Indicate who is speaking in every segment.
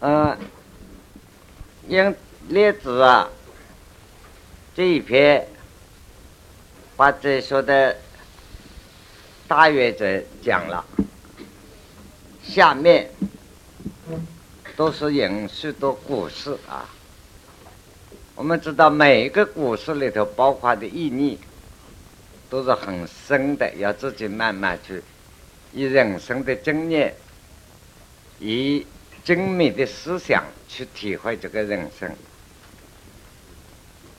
Speaker 1: 嗯，因列子啊，这一篇把这说的大约则讲了，下面都是引述的故事啊。我们知道每一个故事里头包括的意义都是很深的，要自己慢慢去以人生的经验，以精密的思想去体会这个人生。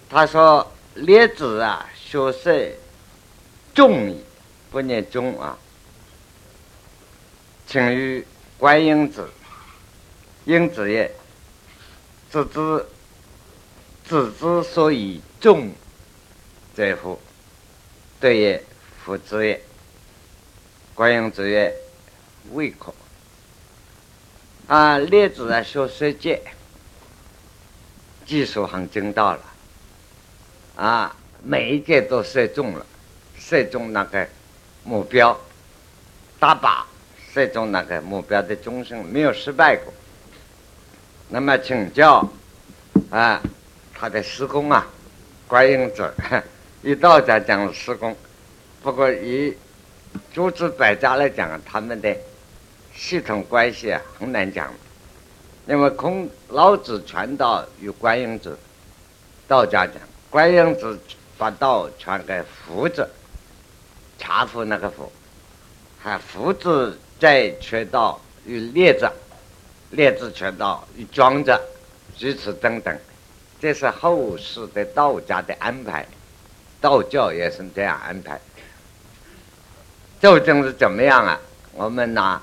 Speaker 1: 他说：“列子啊，学识重矣，不念中啊。请于观音子，因子曰，子之。”子之所以重者乎？对也，夫子也。观音子曰：“未可。”啊，列子啊，学设计，技术很精到了。啊，每一届都射中了，射中那个目标，大靶射中那个目标的中心，没有失败过。那么请教啊？他的施工啊，观音者，一道家讲施工，不过以诸子百家来讲，他们的系统关系啊很难讲。因为孔老子传道与观音子，道家讲观音子把道传给佛子，查夫那个佛，还佛子再传道与列子，列子传道与庄子，如此等等。这是后世的道家的安排，道教也是这样安排。究竟是怎么样啊？我们拿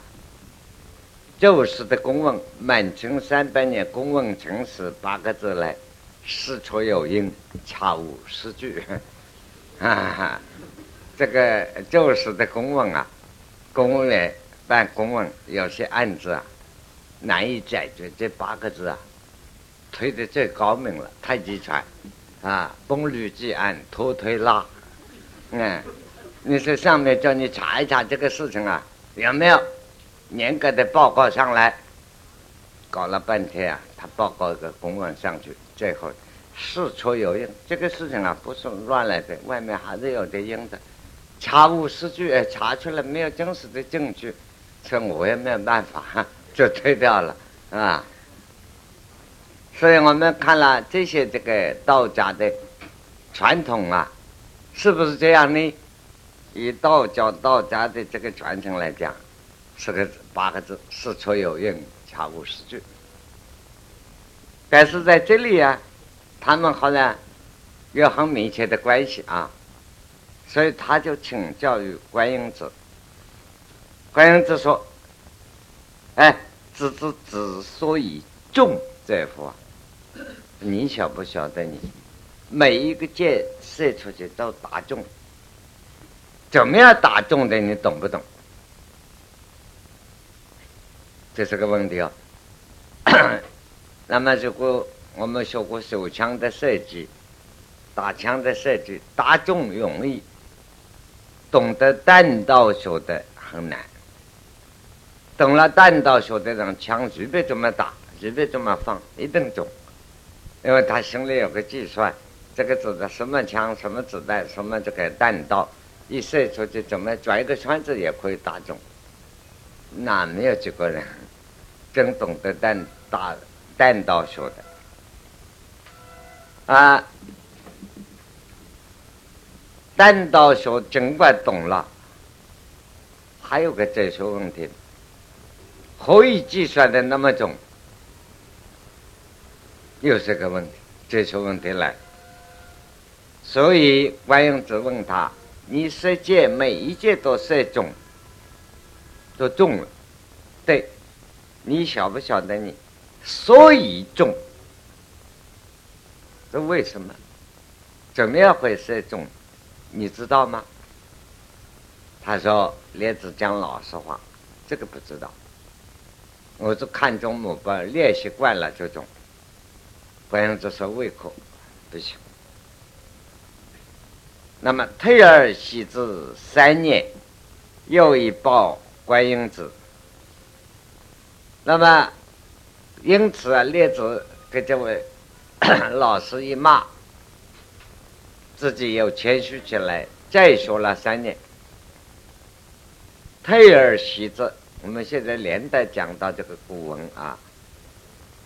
Speaker 1: 旧时的公文《满清三百年公文情史》八个字来，事出有因，恰无实据。哈哈，这个旧时的公文啊，公务员办公文有些案子啊，难以解决。这八个字啊。推的最高明了，太极拳，啊，崩铝记案，拖推拉，嗯，你说上面叫你查一查这个事情啊，有没有严格的报告上来？搞了半天啊，他报告一个公文上去，最后事出有因，这个事情啊不是乱来的，外面还是有点因的，查无实据，查出来没有真实的证据，这我也没有办法，就推掉了，啊。所以我们看了这些这个道家的传统啊，是不是这样呢？以道教道家的这个传承来讲，四个字八个字：事出有因，恰无实据。但是在这里啊，他们好像有很密切的关系啊，所以他就请教于观音子。观音子说：“哎，子子之所以重在乎啊？”你晓不晓得？你每一个箭射出去都打中，怎么样打中的？你懂不懂？这是个问题啊。那么，如果我们学过手枪的设计、打枪的设计，打中容易，懂得弹道学的很难。懂了弹道学的人，枪随便怎么打，随便怎么放，一定中。因为他心里有个计算，这个子弹什么枪、什么子弹、什么这个弹道，一射出去怎么转一个圈子也可以打中。哪没有几个人真懂得弹打弹道学的啊？弹道学尽管懂了，还有个哲学问题，何以计算的那么准？又是个问题，哲学问题来，所以观音子问他：“你射箭每一箭都射中，都中了，对，你晓不晓得你所以中？这为什么？怎么样会射中？你知道吗？”他说：“列子讲老实话，这个不知道。我是看中目标，练习惯了就中。”观音子说：“胃口不行。”那么退而息之三年，又一报观音子。那么因此啊，列子给这位 老师一骂，自己又谦虚起来，再学了三年。退而习之，我们现在连带讲到这个古文啊。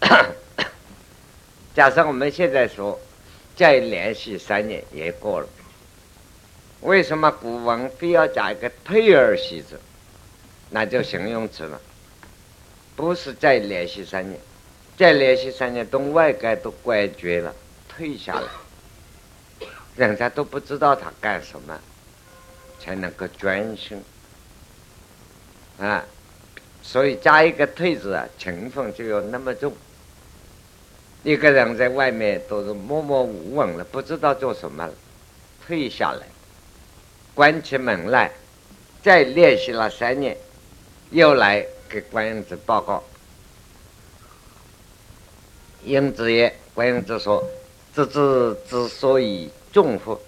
Speaker 1: 假设我们现在说再连续三年也过了，为什么古文非要加一个退而习之？那就形容词了，不是再连续三年，再连续三年，东外界都怪绝了，退下来，人家都不知道他干什么才能够专心。啊，所以加一个“退”字啊，情分就有那么重。一个人在外面都是默默无闻了，不知道做什么了，退下来，关起门来，再练习了三年，又来给观音子报告。英子也，观音子说：“这字之所以重乎？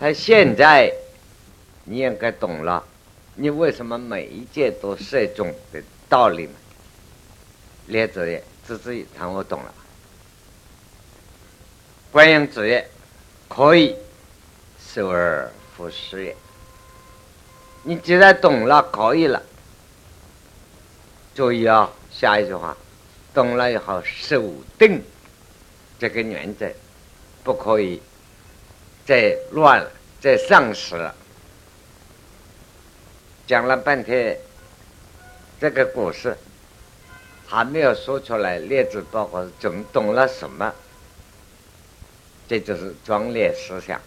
Speaker 1: 他现在你应该懂了。”你为什么每一件都涉中的道理嘛？列子也，知之也，谈我懂了。观音子也，可以，受而复失也。你既然懂了，可以了。注意啊，下一句话，懂了以后守定这个原则，不可以再乱了，再丧失了。讲了半天，这个故事还没有说出来。列子包括总懂了什么？这就是庄列思想。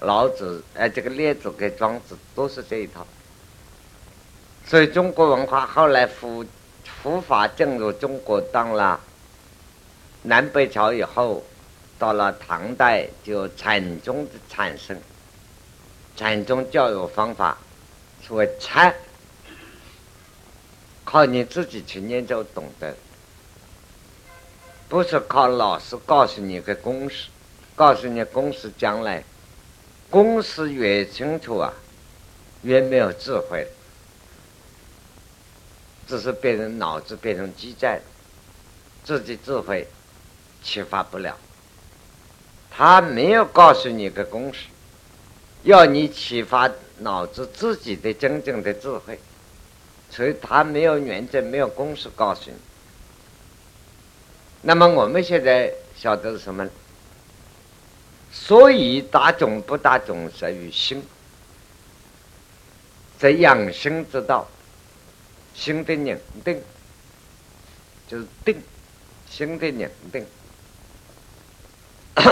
Speaker 1: 老子哎，这个列子跟庄子都是这一套。所以中国文化后来佛佛法进入中国，当了南北朝以后，到了唐代就禅宗的产生，禅宗教育方法。所谓禅，靠你自己去念就懂得，不是靠老师告诉你个公式，告诉你公式将来，公式越清楚啊，越没有智慧，只是变成脑子变成鸡蛋，自己智慧启发不了。他没有告诉你个公式，要你启发。脑子自己的真正的智慧，所以他没有原则，没有公式告诉你。那么我们现在晓得是什么？所以打种不打种，在于心，在养生之道，心的宁定，就是定，心的宁定。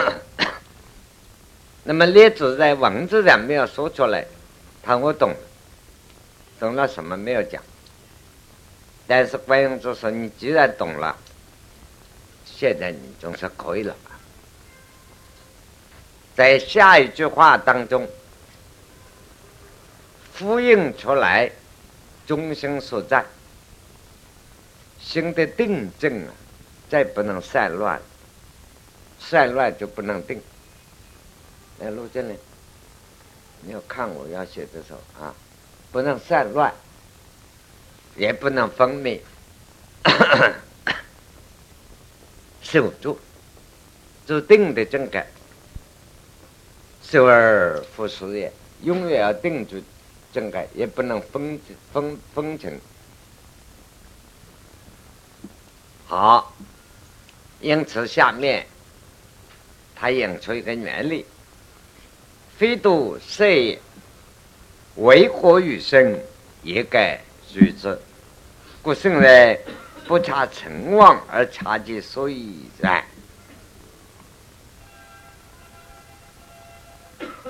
Speaker 1: 那么列子在文字上没有说出来。他我懂，懂了什么没有讲，但是观音就说：“你既然懂了，现在你总是可以了。”在下一句话当中，呼应出来中心所在，心的定正啊，再不能散乱，散乱就不能定。来，录进来。你要看我要写的时候啊，不能散乱，也不能分灭，守住，就定的正感，守而复始也，永远要定住正改，也不能分分分成。好，因此下面他引出一个原理。非度色也，为火与生，也该如之。故圣人不察成妄而察其所以然。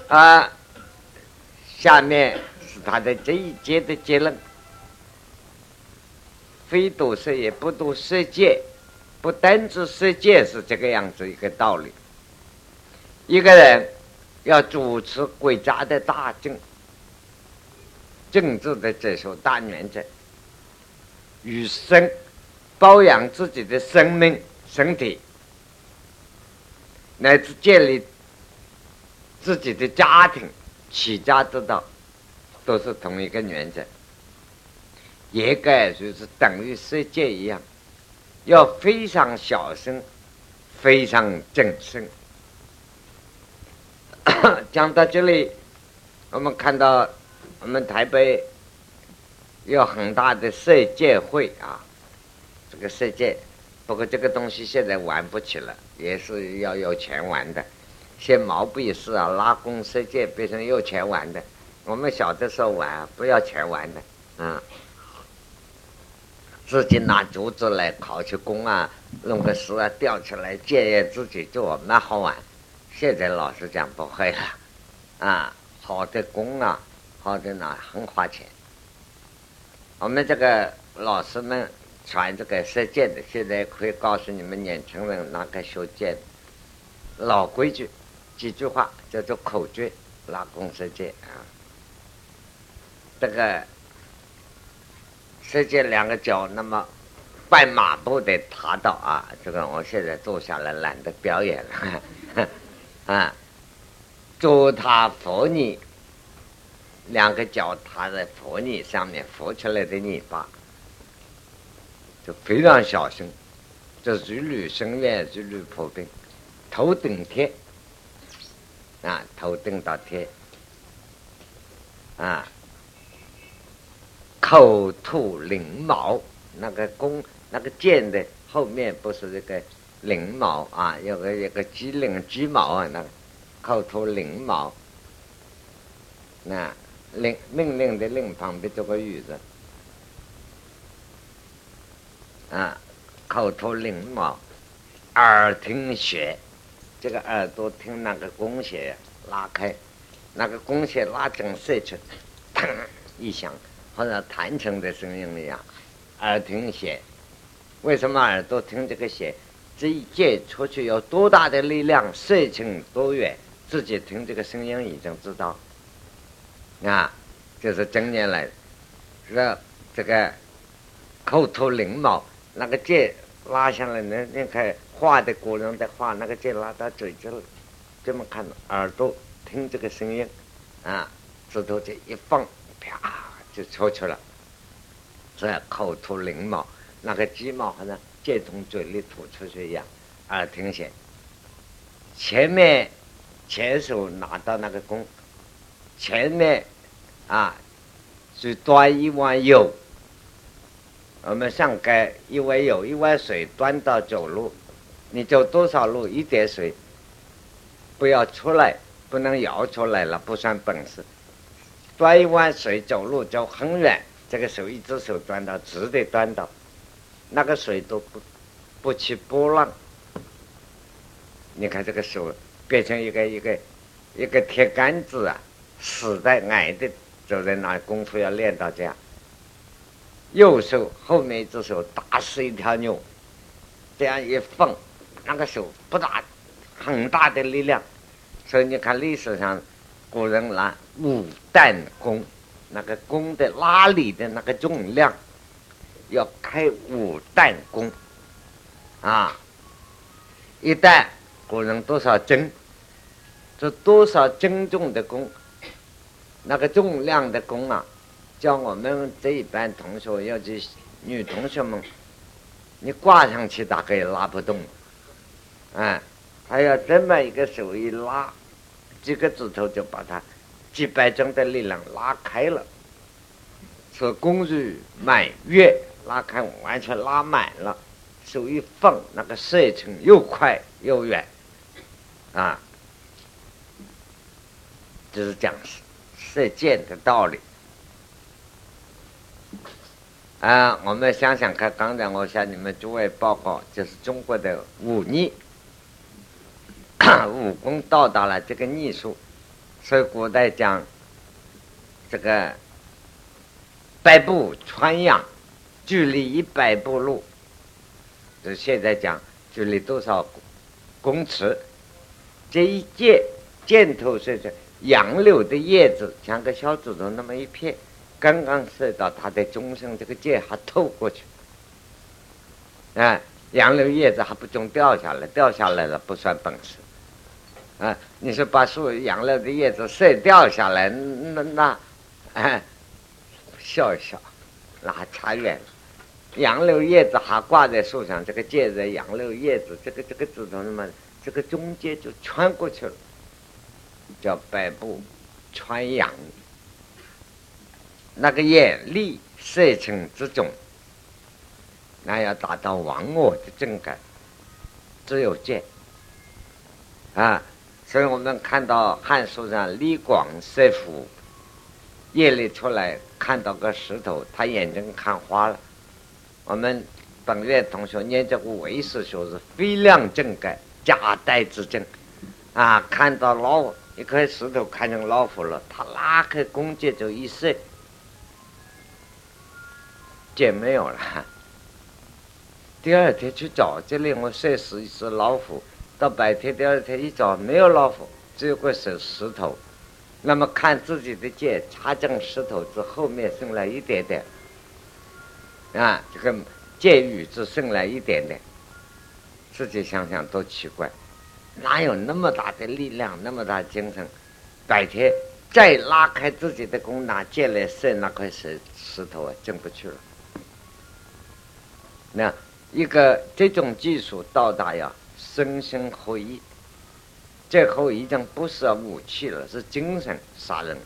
Speaker 1: 啊，下面他的这一节的结论：非度色也，不度色界，不单指色界是这个样子一个道理。一个人。要主持国家的大政，政治的这首大原则，与生保养自己的生命、身体，乃至建立自己的家庭、起家之道，都是同一个原则。也该就是等于世界一样，要非常小声，非常谨慎。讲到这里，我们看到我们台北有很大的射箭会啊，这个射箭，不过这个东西现在玩不起了，也是要有钱玩的。先毛笔字啊，拉弓射箭变成有钱玩的。我们小的时候玩不要钱玩的，嗯，自己拿竹子来烤起弓啊，弄个石啊吊起来箭也自己做，蛮好玩。现在老师讲不会了，啊，好的弓啊，好的呢很花钱。我们这个老师们传这个射箭的，现在可以告诉你们年轻人哪个学箭，老规矩。几句话叫做口诀，拉弓射箭啊。这个射箭两个脚那么半马步的踏到啊，这个我现在坐下来懒得表演了 啊。坐踏扶你，两个脚踏在扶你上面，浮起来的泥巴就非常小心。这如履深渊，如履薄冰，头顶天。啊，头顶到天，啊，口吐翎毛，那个弓，那个箭的后面不是这个翎毛啊，有个有个鸡翎鸡毛啊，那个口吐翎毛，那令命令的令旁边这个雨字，啊，口吐翎毛，耳听血。这个耳朵听那个弓弦拉开，那个弓弦拉正射出，砰一响，好像弹琴的声音一样。耳听弦，为什么耳朵听这个弦？这一箭出去有多大的力量，射程多远，自己听这个声音已经知道。啊，就是正年来，是这个口吐灵毛，那个箭拉下来，那你看。画的古人的画那个箭拉到嘴这里，这么看耳朵听这个声音，啊，指头这一放，啪就出去了。这口吐灵毛，那个鸡毛好像箭从嘴里吐出去一样，耳听弦。前面前手拿到那个弓，前面啊，是端一碗油，我们上街一碗油一碗水端到走路。你走多少路，一点水不要出来，不能摇出来了，不算本事。端一碗水走路走很远，这个手一只手端到直的端到，那个水都不不起波浪。你看这个手变成一个一个一个铁杆子啊，死在矮的走在那功夫要练到这样。右手后面一只手打死一条牛，这样一放。那个手不大，很大的力量，所以你看历史上古人拿五担弓，那个弓的拉力的那个重量要开五担弓啊！一担古人多少斤？这多少斤重的弓？那个重量的弓啊，叫我们这一班同学，尤其女同学们，你挂上去大概也拉不动。哎，还要这么一个手一拉，几个指头就把它几百斤的力量拉开了，是功如满月，拉开完全拉满了，手一放，那个射程又快又远，啊，就是讲射箭的道理。啊，我们想想看，刚才我向你们诸位报告，就是中国的武艺。武功到达了这个艺术，所以古代讲这个百步穿杨，距离一百步路，就现在讲距离多少公尺？这一箭箭头是这杨柳的叶子，像个小指头那么一片，刚刚射到他的中心，这个箭还透过去，啊，杨柳叶子还不中掉下来，掉下来了不算本事。啊，你说把树杨柳的叶子射掉下来，那那，哎，笑一笑，那还差远了。杨柳叶子还挂在树上，这个借着杨柳叶子，这个这个指头那么，这个中间就穿过去了，叫百步穿杨。那个眼力色情之中，那要达到忘我的正感，只有见啊。所以我们看到《汉书》上李广射虎，夜里出来看到个石头，他眼睛看花了。我们本院同学念这个为师学是非量正感，假代之正啊，看到老虎一块石头看成老虎了，他拉开弓箭就一射。箭没有了，第二天去找，这里我射死一只老虎。到白天，第二天一早，没有老虎，只有个石石头。那么看自己的箭插进石头之后面剩了一点点，啊，这个箭雨只剩了一点点。自己想想多奇怪，哪有那么大的力量，那么大精神？白天再拉开自己的弓，拿箭来射那块石石头啊，进不去了。那一个这种技术到达呀，身心合一，最后已经不是武器了，是精神杀人。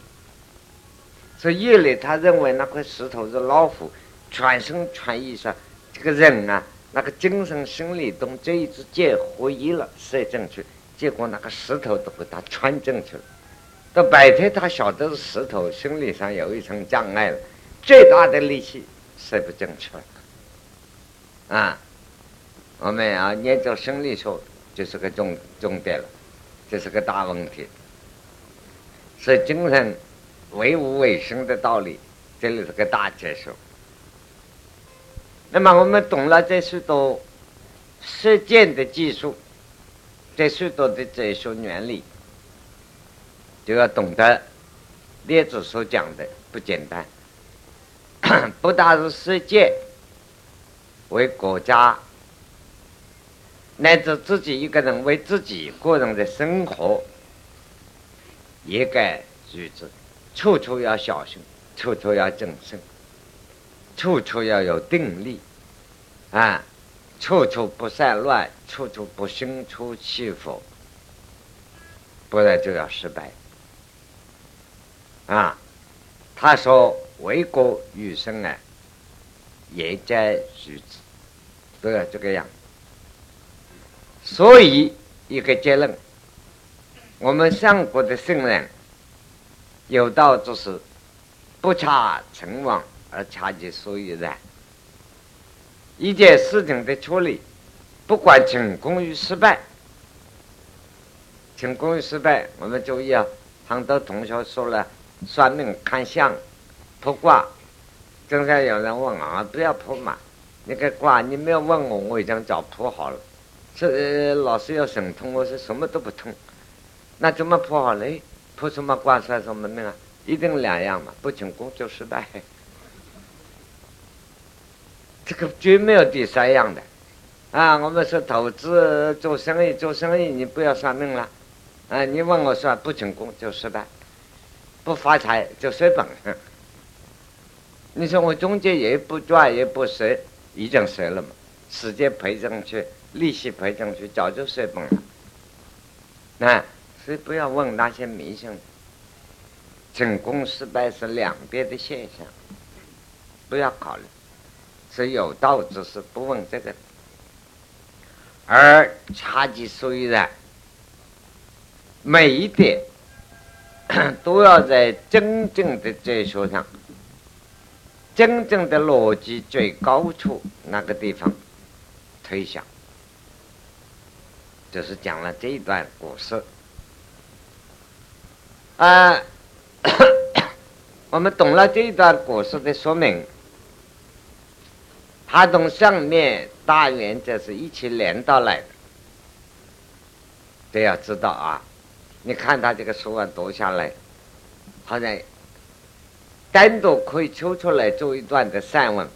Speaker 1: 所以夜里他认为那块石头是老虎，全身全意说这个人啊，那个精神心理同这一支箭合一了，射进去，结果那个石头都给他穿进去了。到白天他晓得是石头，心理上有一层障碍了，最大的力气射不进去了。啊，我们啊研究生理学就是个重重点了，这是个大问题。是精神唯物唯生的道理，这里是个大结束。那么我们懂了这许多实践的技术，这许多的哲学原理，就要懂得列子所讲的不简单，不但是世界。为国家，乃至自己一个人为自己个人的生活，也该如此，处处要小心，处处要谨慎，处处要有定力，啊，处处不散乱，处处不心出气伏，不然就要失败。啊，他说为国与生啊，也在如此。都要这个样，所以一个结论：我们上古的圣人有道之时，不差成王而差其所以然。一件事情的处理，不管成功与失败，成功与失败，我们注意啊！很多同学说了，算命、看相、卜卦，经常有人问啊，不要卜嘛。那个卦你没有问我，我已经早铺好了。是老师要神通，我是什么都不通。那怎么破好嘞？破什么卦算什么命啊？一定两样嘛，不成功就失败。这个绝没有第三样的。啊，我们说投资做生意，做生意你不要算命了。啊，你问我算不成功就失败，不发财就失本。你说我中间也不赚也不蝕。已经折了嘛，时间赔进去，利息赔进去，早就折本了。那所以不要问那些迷信，成功失败是两边的现象，不要考虑，是有道之事，不问这个。而差距虽然每一点都要在真正的哲学上。真正的逻辑最高处那个地方推想，就是讲了这一段故事。啊，我们懂了这一段故事的说明，它从上面大原则是一起连到来的。都要知道啊，你看他这个书啊读下来，好像。单独可以抽出来做一段的散文，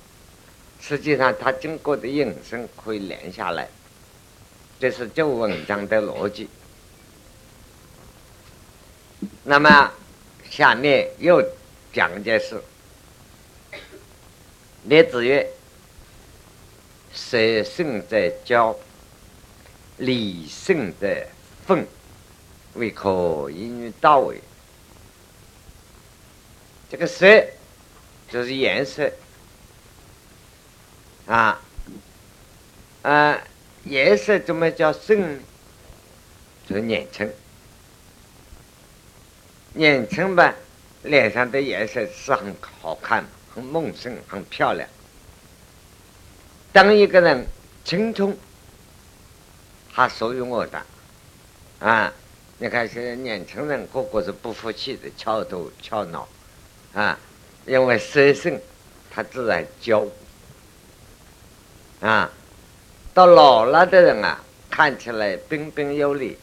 Speaker 1: 实际上它经过的引申可以连下来，这是旧文章的逻辑。那么下面又讲一件事：列子曰：“色性在焦，理性在分，为可一语到位。这个色就是颜色啊啊，颜色怎么叫深？就是年轻，年轻吧，脸上的颜色是很好看、很梦生、很漂亮。当一个人青春，他属于我的啊！你看现在年轻人个个是不服气的，翘头翘脑啊，因为色性，他自然娇啊。到老了的人啊，看起来彬彬有礼。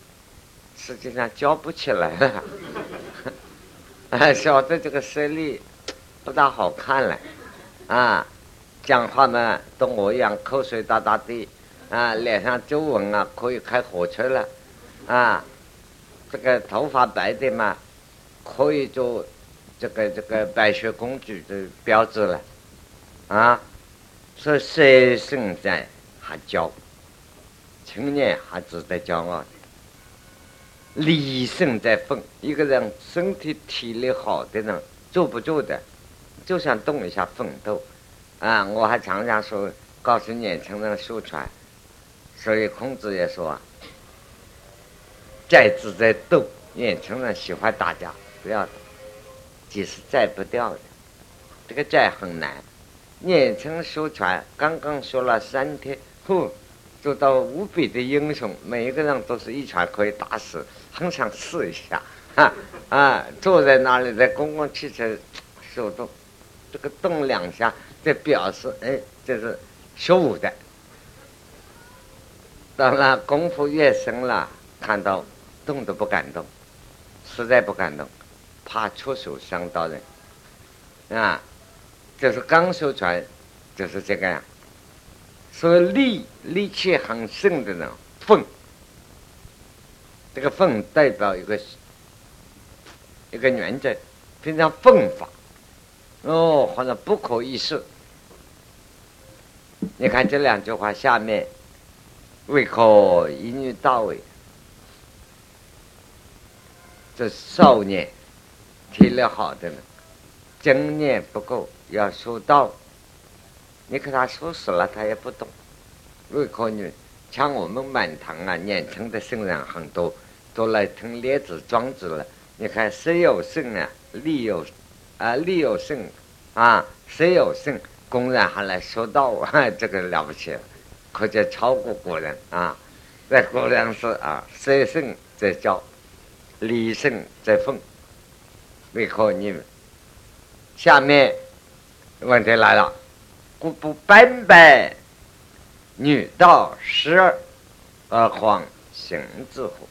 Speaker 1: 实际上教不起来了，啊，小的这个视力不大好看了，啊，讲话呢都我一样口水哒哒的，啊，脸上皱纹啊可以开火车了，啊，这个头发白的嘛，可以做这个这个白雪公主的标志了，啊，说谁胜在还骄，青年还值得骄傲。理性在奋，一个人身体体力好的人坐不住的，就想动一下奋斗，啊！我还常常说，告诉年轻人宣传，所以孔子也说，在志在斗，年轻人喜欢打架，不要，即是在不掉的，这个在很难。年轻宣传刚刚说了三天，呼，做到无比的英雄，每一个人都是一拳可以打死。很想试一下，啊啊！坐在那里，在公共汽车手动，这个动两下，这表示，哎，这是学武的。当然，功夫越深了，看到动都不敢动，实在不敢动，怕出手伤到人。啊，就是刚修传，就是这个样。所以力力气很盛的人，奋。这个奋代表一个一个原则，非常奋发，哦，好像不可一世。你看这两句话下面，为可一女到位，这少年体力好的人，经验不够，要说道。你给他说死了，他也不懂。为可女，像我们满堂啊，年轻的圣人很多。都来听列子庄子了。你看，谁有胜啊？利有啊，利有胜啊，谁有胜？公然还来说道啊，这个了不起了，可见超过古人啊。在古人是啊，谁胜在教，力胜在奉。为何你们？下面问题来了：故不斑白，女道十二，而况行之乎？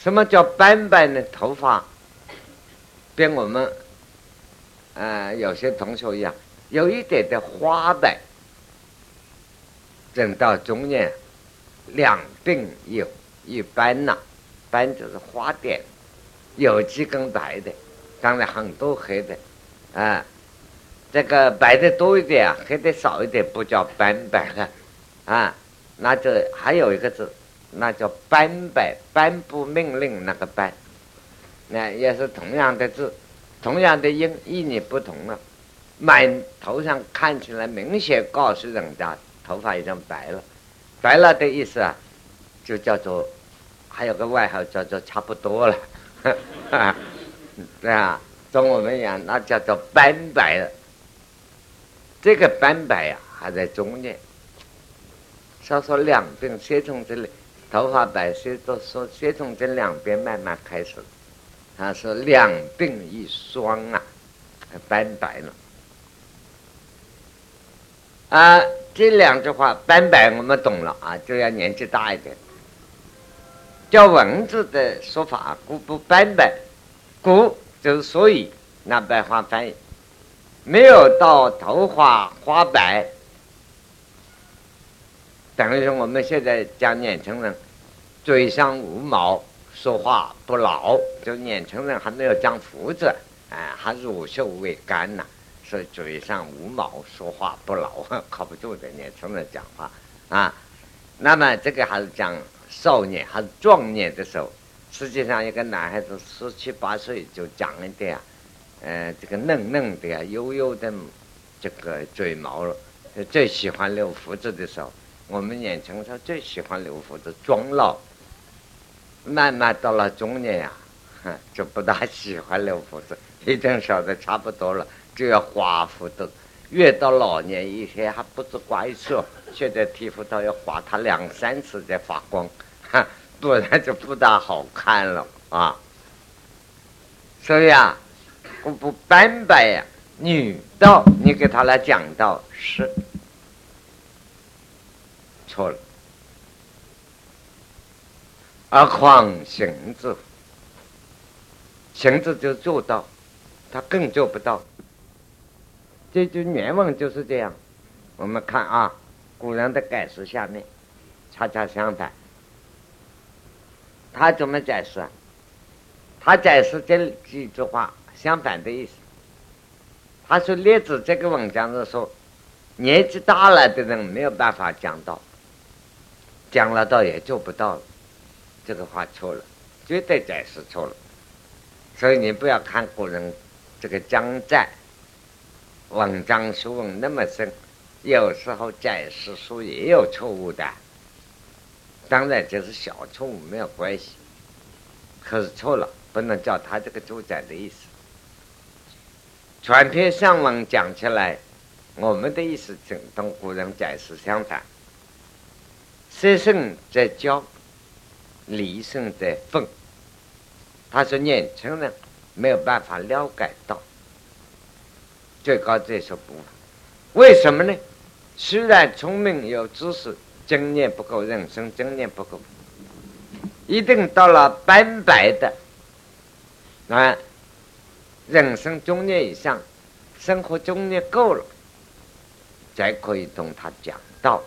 Speaker 1: 什么叫斑白呢？头发跟我们呃有些同学一样，有一点的花白。等到中年，两鬓有一斑呐，斑就是花点，有几根白的，当然很多黑的，啊，这个白的多一点，黑的少一点，不叫斑白了，啊，那就还有一个字。那叫颁白，颁布命令那个颁，那也是同样的字，同样的音，意义不同了。满头上看起来明显告诉人家头发已经白了，白了的意思啊，就叫做还有个外号叫做差不多了，对 啊，跟我们讲那叫做斑白了。这个斑白呀还在中间，稍稍两鬓先从这里。头发白些都说，先从这两边慢慢开始。他说两鬓一霜啊，斑白了。啊，这两句话斑白我们懂了啊，就要年纪大一点。叫文字的说法，故不斑白，故就是所以那白话翻译，没有到头发花白。等于说我们现在讲年轻人。嘴上无毛，说话不牢，就年轻人还没有长胡子，哎，还乳臭未干呐，所以嘴上无毛，说话不牢，靠不住的年轻人讲话啊。那么这个还是讲少年还是壮年的时候，实际上一个男孩子十七八岁就讲一点啊，呃，这个嫩嫩的啊，悠悠的这个嘴毛，最喜欢留胡子的时候，我们年轻时候最喜欢留胡子装老。慢慢到了中年呀，就不大喜欢留胡子，已经晓得差不多了，就要刮胡子。越到老年，一天还不知怪色，现在剃胡刀要刮它两三次才发光，哈，不然就不大好看了啊。所以啊，不斑白呀，女道你给他来讲道是错了，而况行字，行字就做到，他更做不到。这句原文就是这样，我们看啊，古人的解释下面，恰恰相反。他怎么解释啊？他解释这几句话相反的意思。他说：“列子这个文章是说，年纪大了的人没有办法讲道，讲了道也做不到了。这个话错了，绝对解释错了。所以你不要看古人这个江在。”文章学问那么深，有时候解释书也有错误的。当然这是小错误，没有关系。可是错了，不能叫他这个主宰的意思。全篇上文讲起来，我们的意思跟同古人解释相反。色圣在教，理圣在奉。他说年轻人没有办法了解到。最高这说不，为什么呢？虽然聪明有知识，经验不够，人生经验不够，一定到了斑白的啊，人生中年以上，生活中年够了，才可以同他讲道。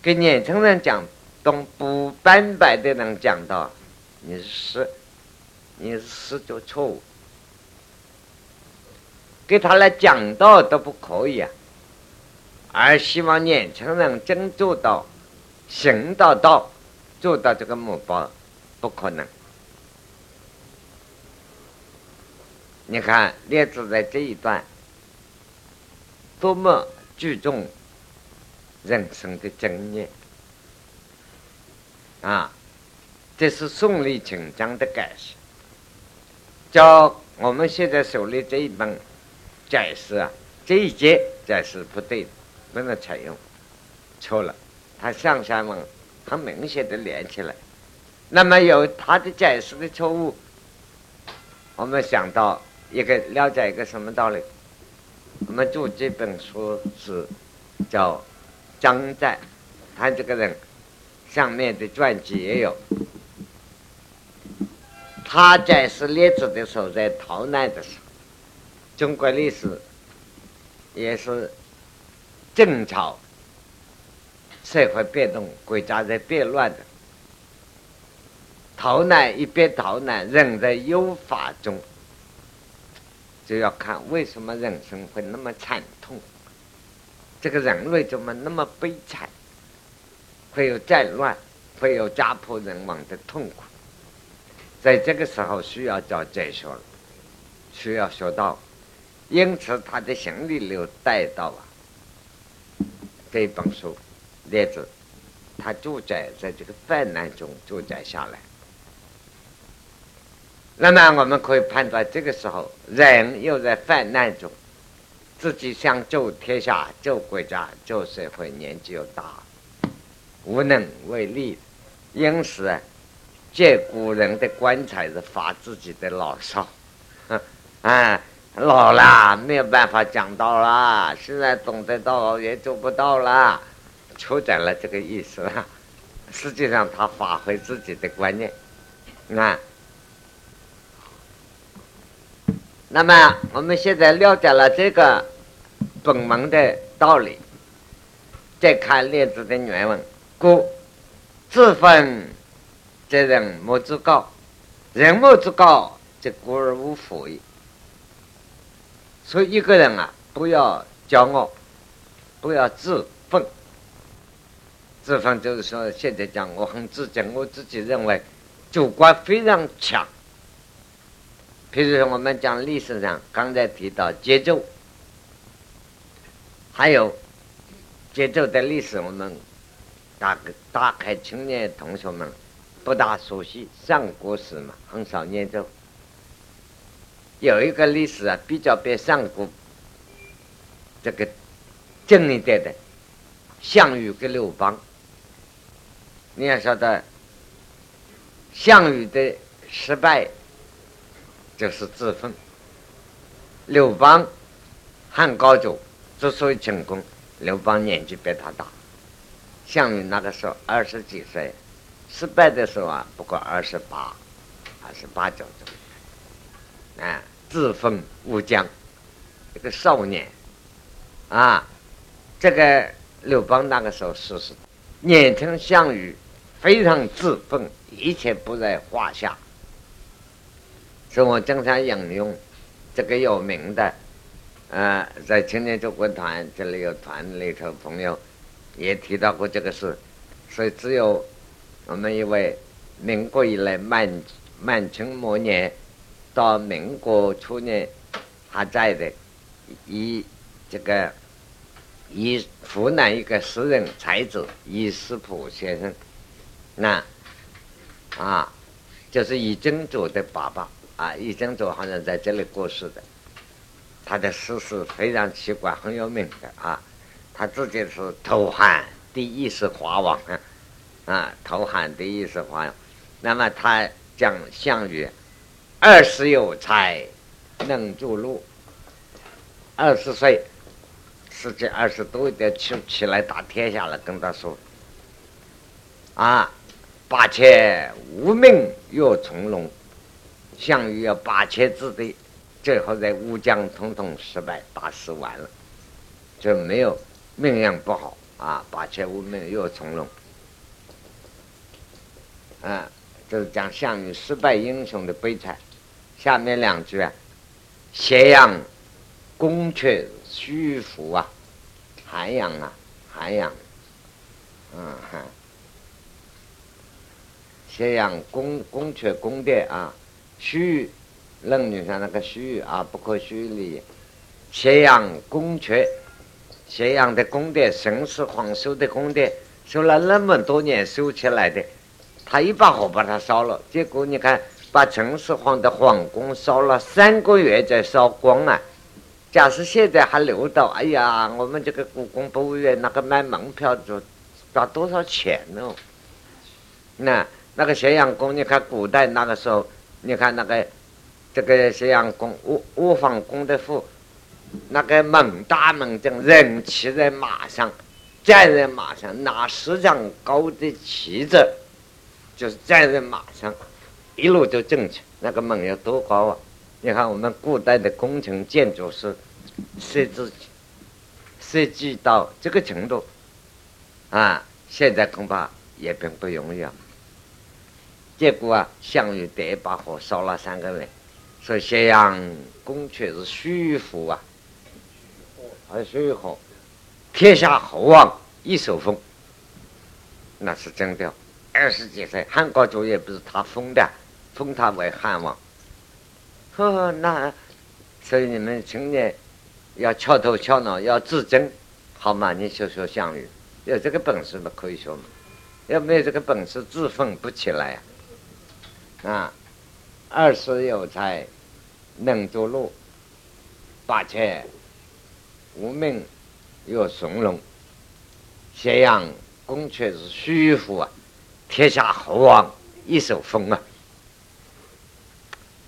Speaker 1: 给年轻人讲，同不斑白的人讲道，你是你是是做错误。给他来讲道都不可以啊，而希望年轻人真做到行到道，做到这个目标，不可能。你看列子在这一段多么注重人生的经验啊！这是宋理请章的解释，叫我们现在手里这一本。解释啊，这一节解释不对，不能采用，错了。他上下文很明显的连起来，那么有他的解释的错误，我们想到一个了解一个什么道理？我们做这本书是叫张载，他这个人上面的传记也有，他在是列子的时候在逃难的时候。中国历史也是正朝社会变动，国家在变乱的，逃难一边逃难，人在忧法中，就要看为什么人生会那么惨痛，这个人类怎么那么悲惨，会有战乱，会有家破人亡的痛苦，在这个时候需要找哲学，需要学到。因此，他的行李流带到了这本书列子，他住在在这个泛滥中住在下来。那么，我们可以判断，这个时候人又在泛滥中，自己想救天下、救国家、救社会，年纪又大，无能为力，因此借古人的棺材是发自己的牢骚，啊。老了没有办法讲道了，现在懂得道也做不到了，出展了这个意思了。实际上他发挥自己的观念，啊。那么我们现在了解了这个本门的道理，再看列子的原文，故自分则人莫之高，人莫之高，则孤而无悔。所以一个人啊，不要骄傲，不要自奋。自奋就是说，现在讲我很自敬，我自己认为主观非常强。譬如说，我们讲历史上刚才提到节奏，还有节奏的历史，我们大大概青年同学们不大熟悉上古史嘛，很少研究。有一个历史啊，比较比上古这个近一点的，项羽跟刘邦。你要晓得，项羽的失败就是自封。刘邦、汉高祖之所以成功，刘邦年纪比他大，项羽那个时候二十几岁，失败的时候啊，不过二十八、二十八九岁，啊，自封武将，一个少年，啊，这个刘邦那个时候是是。年轻项羽非常自奋，一切不在话下。所以我经常引用这个有名的，呃，在青年救国团这里有团里头朋友也提到过这个事。所以只有我们一位民国以来满满清末年到民国初年还在的，以这个。以湖南一个诗人才子易思甫先生，那啊，就是易真祖的爸爸啊，易真祖好像在这里过世的。他的诗是非常奇怪，很有名的啊。他自己是投汉第一世华王啊，啊，投汉第一世华王。那么他讲项羽，二十有才，能著路，二十岁。十几二十多一点起起来打天下了，跟他说：“啊，八千无名又从容，项羽要八千之地，最后在乌江统统失败，打死完了，就没有命运不好啊！八千无命又从容，啊，就是讲项羽失败英雄的悲惨。下面两句啊，咸阳宫阙。”虚浮啊，涵养啊，涵养，嗯，咸阳宫宫阙宫殿啊，虚，论语上那个虚啊，不可虚理。咸阳宫阙，咸阳的宫殿，秦始皇修的宫殿，修了那么多年修起来的，他一把火把它烧了，结果你看，把秦始皇的皇宫烧了三个月才烧光啊。假使现在还留到，哎呀，我们这个故宫博物院那个买门票就花多少钱呢？那那个咸阳宫，你看古代那个时候，你看那个这个咸阳宫卧卧房宫的府，那个门大门正人骑在马上，站在马上，拿十丈高的旗子，就是站在马上，一路就进去。那个门有多高啊？你看，我们古代的工程建筑师设置设计到这个程度啊，现在恐怕也并不容易啊。结果啊，项羽第一把火烧了三个人，说咸阳宫却是虚浮啊，还虚火，天下侯王一手封，那是真的。二十几岁，汉高祖也不是他封的，封他为汉王。呵，那所以你们青年要翘头翘脑，要自尊，好吗？你学学项羽，有这个本事嘛，可以学嘛。要没有这个本事，自奋不起来啊！啊，二十有才，能着路，八千无命又从容，咸阳宫阙是虚浮啊，天下侯王一手封啊！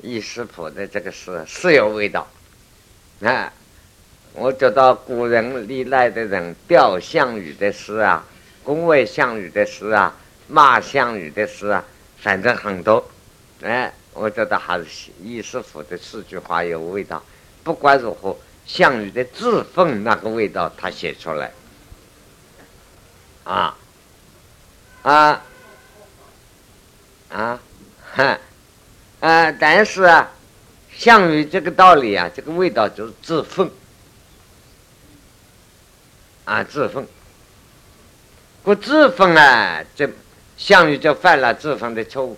Speaker 1: 易师傅的这个诗是有味道，啊，我觉得古人历来的人吊项羽的诗啊，恭维项羽的诗啊，骂项羽的诗啊，反正很多，哎，我觉得还是易师傅的四句话有味道。不管如何，项羽的自奋那个味道他写出来，啊，啊，啊，哈。啊，但是啊，项羽这个道理啊，这个味道就是自奉啊，自奉。不自奉啊，这项羽就犯了自奉的错误。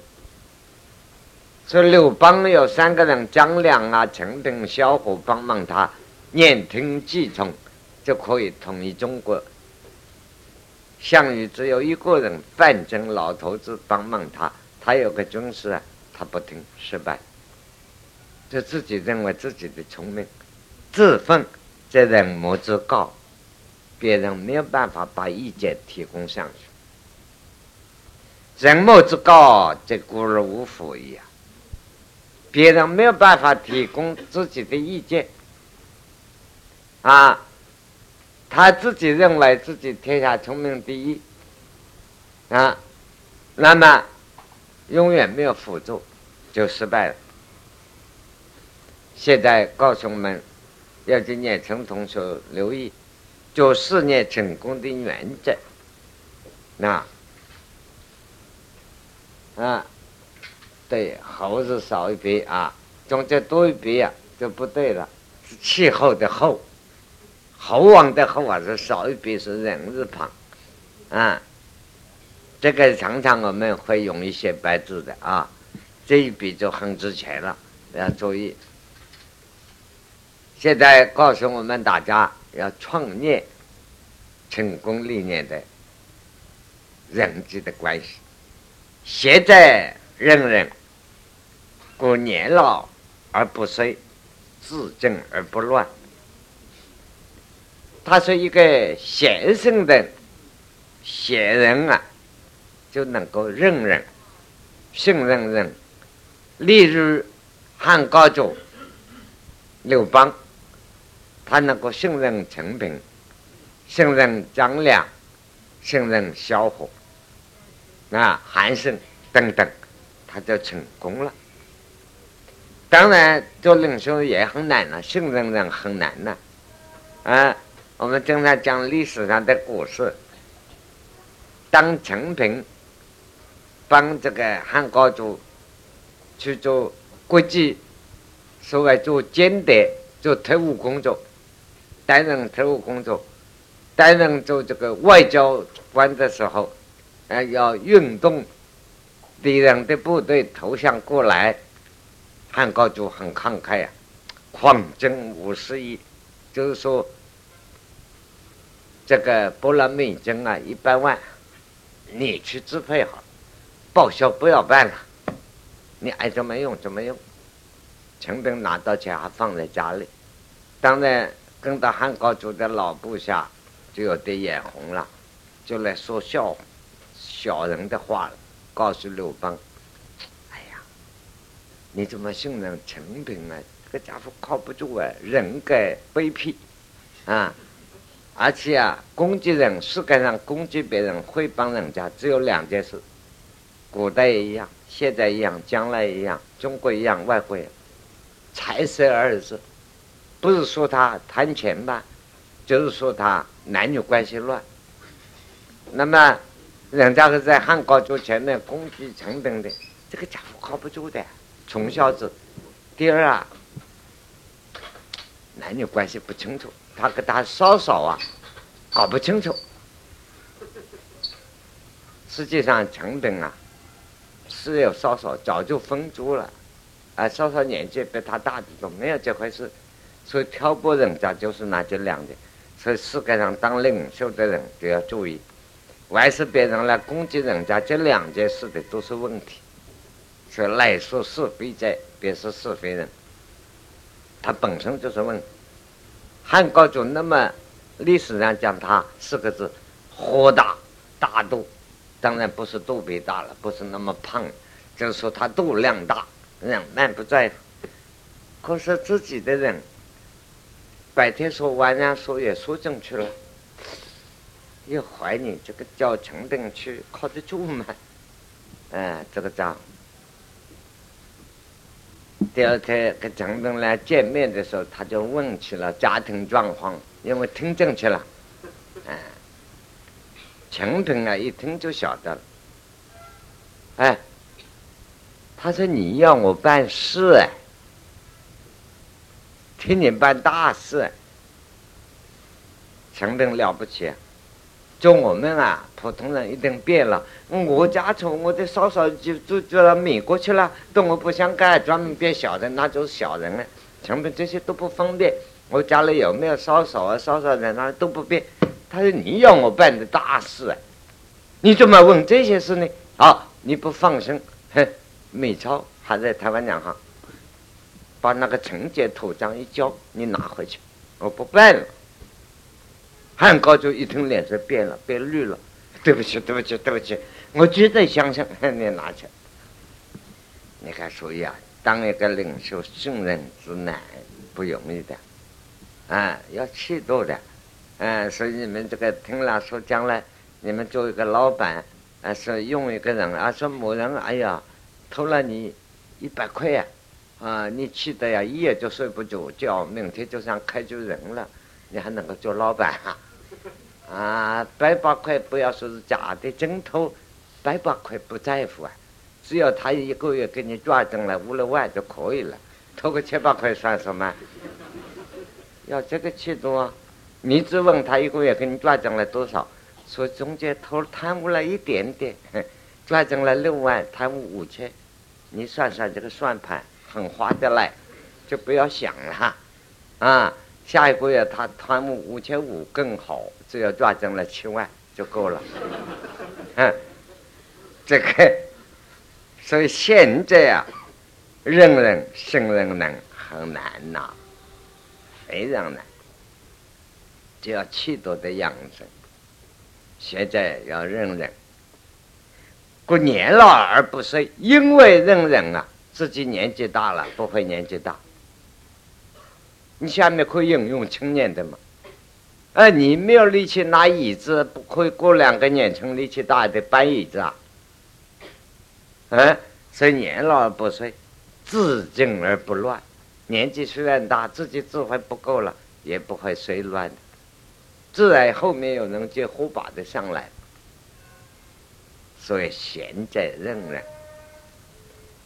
Speaker 1: 说刘邦有三个人，张良啊、陈平、萧何帮忙他，言听计从，就可以统一中国。项羽只有一个人，范增老头子帮忙他，他有个军师啊，他不听，失败。就自己认为自己的聪明，自奉，这人目之高，别人没有办法把意见提供上去。人莫之高，这孤而无辅一样。别人没有办法提供自己的意见，啊，他自己认为自己天下聪明第一，啊，那么永远没有辅助，就失败了。现在告诉我们，要今年陈同学留意做事业成功的原则，那啊。对，后是少一笔啊，中间多一笔呀就不对了，是气候的候，猴王的猴啊是少一笔是人字旁，啊，这个常常我们会用一些白字的啊，这一笔就很值钱了，要注意。现在告诉我们大家要创业成功理念的人际的关系，现在人人。故年老而不衰，自正而不乱。他是一个贤圣的贤人啊，就能够任人、信任人。例如汉高祖刘邦，他能够信任陈平，信任张良，信任萧何，那，韩信等等，他就成功了。当然，做领袖也很难了，信任人很难了。啊，我们经常讲历史上的故事。当陈平帮这个汉高祖去做国际，所谓做间谍、做特务工作，担任特务工作，担任做这个外交官的时候，啊，要运动敌人的部队投降过来。汉高祖很慷慨呀，狂征五十亿，就是说，这个波罗蜜经啊，一百万，你去支配好，报销不要办了，你爱怎么用怎么用。陈平拿到钱还放在家里，当然跟到汉高祖的老部下就有点眼红了，就来说笑小人的话了，告诉刘邦。你怎么信任陈平呢？这个家伙靠不住啊，人格卑鄙啊！而且啊，攻击人，世界上攻击别人、会帮人家，只有两件事：古代一样，现在一样，将来一样，中国一样，外国也财色二字，不是说他贪钱吧，就是说他男女关系乱。那么，人家是在汉高祖前面攻击陈平的，这个家伙靠不住的。穷小子，第二啊，男女关系不清楚，他跟他嫂嫂啊，搞不清楚。实际上，陈平啊，是有嫂嫂，早就分租了，啊，嫂嫂年纪比他大的多，没有这回事。所以挑拨人家就是那这两点。所以世界上当领袖的人都要注意，万是别人来攻击人家这两件事的都是问题。说来说是非者，便是是非人。他本身就是问汉高祖，那么历史上讲他四个字：豁达大度。当然不是肚皮大了，不是那么胖，就是说他度量大，人满不在乎。可是自己的人，白天说晚上说也说进去了，又怀疑这个叫陈平去靠得住吗？哎，这个账。第二天跟陈平来见面的时候，他就问起了家庭状况，因为听进去了。哎，陈平啊，一听就晓得了。哎，他说你要我办事哎，替你办大事，相当了不起。就我们啊，普通人一定变了。我家从我的嫂嫂就就就到美国去了，都我不想改，专门变小人，那就是小人了。前面这些都不方便。我家里有没有嫂嫂啊？嫂嫂在那都不变。他说：“你要我办的大事啊，你怎么问这些事呢？啊，你不放心，哼，美钞还在台湾两行，把那个承接图章一交，你拿回去，我不办了。”汉高祖一听，脸色变了，变绿了。对不起，对不起，对不起，我绝对相信你拿去。你看，所以啊，当一个领袖，信任之难，不容易的。啊，要气度的，嗯，所以你们这个听了说，将来你们做一个老板，啊，是用一个人，啊，说某人，哎呀，偷了你一百块呀，啊，你气得呀，一夜就睡不着觉，明天就想开除人了，你还能够做老板啊？啊，百把块不要说是假的，真偷，百把块不在乎啊，只要他一个月给你赚进来五六万就可以了，偷个七八块算什么？要这个气度啊！你只问他一个月给你赚进来多少，说中间偷贪污了一点点，赚进来六万，贪污五千，你算算这个算盘，很划得来，就不要想了，啊！下一个月他贪污五千五更好，只要赚进来七万就够了，嗯，这个，所以现在啊，认人信任人很难呐。非常难，就要气度的养成。现在要认人，过年了而不是，因为认人啊，自己年纪大了不会年纪大。你下面可以引用青年的嘛？哎，你没有力气拿椅子，不可以过两个年轻力气大的搬椅子啊？嗯，所以年老而不衰，自静而不乱。年纪虽然大，自己智慧不够了，也不会随乱。自然后面有人接火把的上来，所以贤者任人。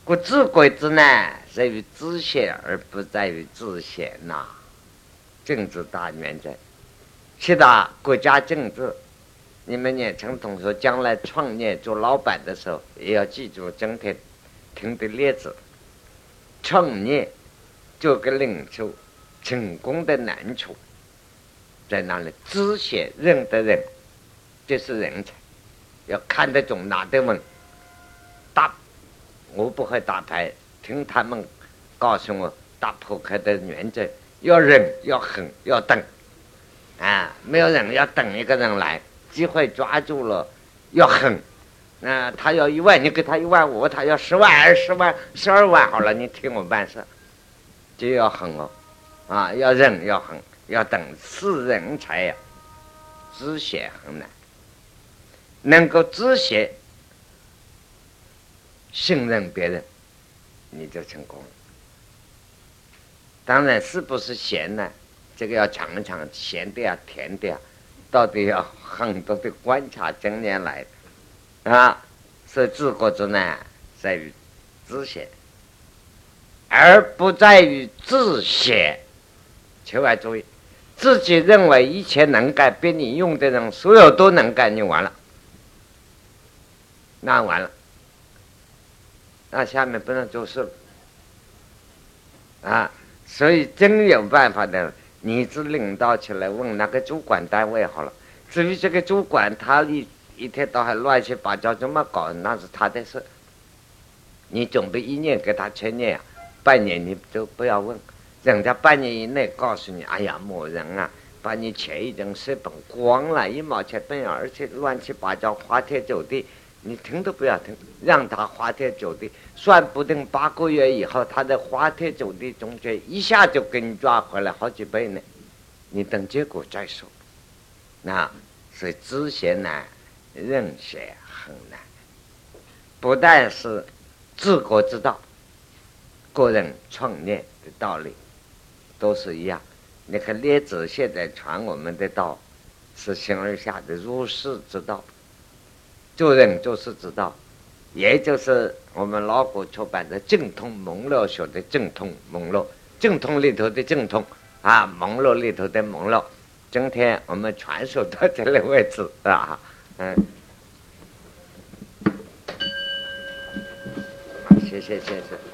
Speaker 1: 故治国之难在于知险，而不在于治险呐。政治大原则，其他国家政治，你们年轻同学将来创业做老板的时候，也要记住今天听的例子，创业。做个领袖，成功的难处在哪里？知险认得人，这是人才。要看得懂，拿得稳。我不会打牌，听他们告诉我打扑克的原则：要忍，要狠，要等。啊，没有人要等一个人来，机会抓住了，要狠。啊，他要一万，你给他一万五；他要十万、二十万、十二万，好了，你听我办事。就要狠哦，啊，要忍，要狠，要等，是人才呀。知险很难，能够知险，信任别人，你就成功了。当然是不是咸呢？这个要尝一尝，咸的呀，甜的呀，到底要很多的观察经验来啊。所以治国之难在于知险。而不在于自显，千万注意，自己认为一切能干，比你用的人所有都能干，你完了，那完了，那下面不能做事了啊！所以真有办法的，你只领导起来问那个主管单位好了。至于这个主管，他一一天到晚乱七八糟怎么搞，那是他的事。你准备一年给他签年啊？半年你都不要问，人家半年以内告诉你，哎呀，某人啊，把你钱已经是本光了，一毛钱没有，而且乱七八糟花天酒地，你听都不要听，让他花天酒地，算不定八个月以后，他在花天酒地中间一下就给你抓回来好几倍呢，你等结果再说。那所以知贤难，任贤很难，不但是治国之道。个人创业的道理都是一样。你看列子现在传我们的道，是形而下的入世之道，做人做事之道，也就是我们老古出版的正统蒙络学的正统蒙络，正通里头的正通啊，蒙络里头的蒙络。今天我们传授到这里为止啊，嗯，谢谢谢谢。